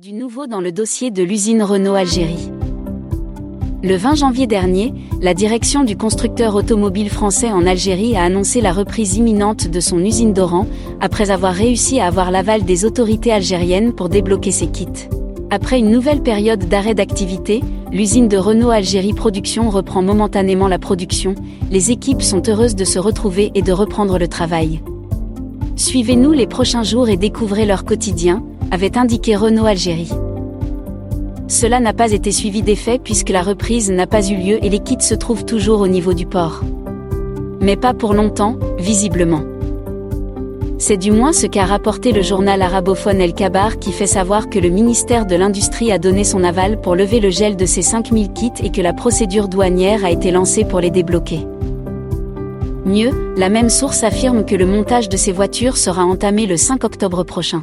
Du nouveau dans le dossier de l'usine Renault Algérie. Le 20 janvier dernier, la direction du constructeur automobile français en Algérie a annoncé la reprise imminente de son usine d'Oran, après avoir réussi à avoir l'aval des autorités algériennes pour débloquer ses kits. Après une nouvelle période d'arrêt d'activité, l'usine de Renault Algérie Production reprend momentanément la production, les équipes sont heureuses de se retrouver et de reprendre le travail. Suivez-nous les prochains jours et découvrez leur quotidien, avait indiqué Renault Algérie. Cela n'a pas été suivi d'effet puisque la reprise n'a pas eu lieu et les kits se trouvent toujours au niveau du port. Mais pas pour longtemps, visiblement. C'est du moins ce qu'a rapporté le journal arabophone El Kabar qui fait savoir que le ministère de l'Industrie a donné son aval pour lever le gel de ces 5000 kits et que la procédure douanière a été lancée pour les débloquer. Mieux, la même source affirme que le montage de ces voitures sera entamé le 5 octobre prochain.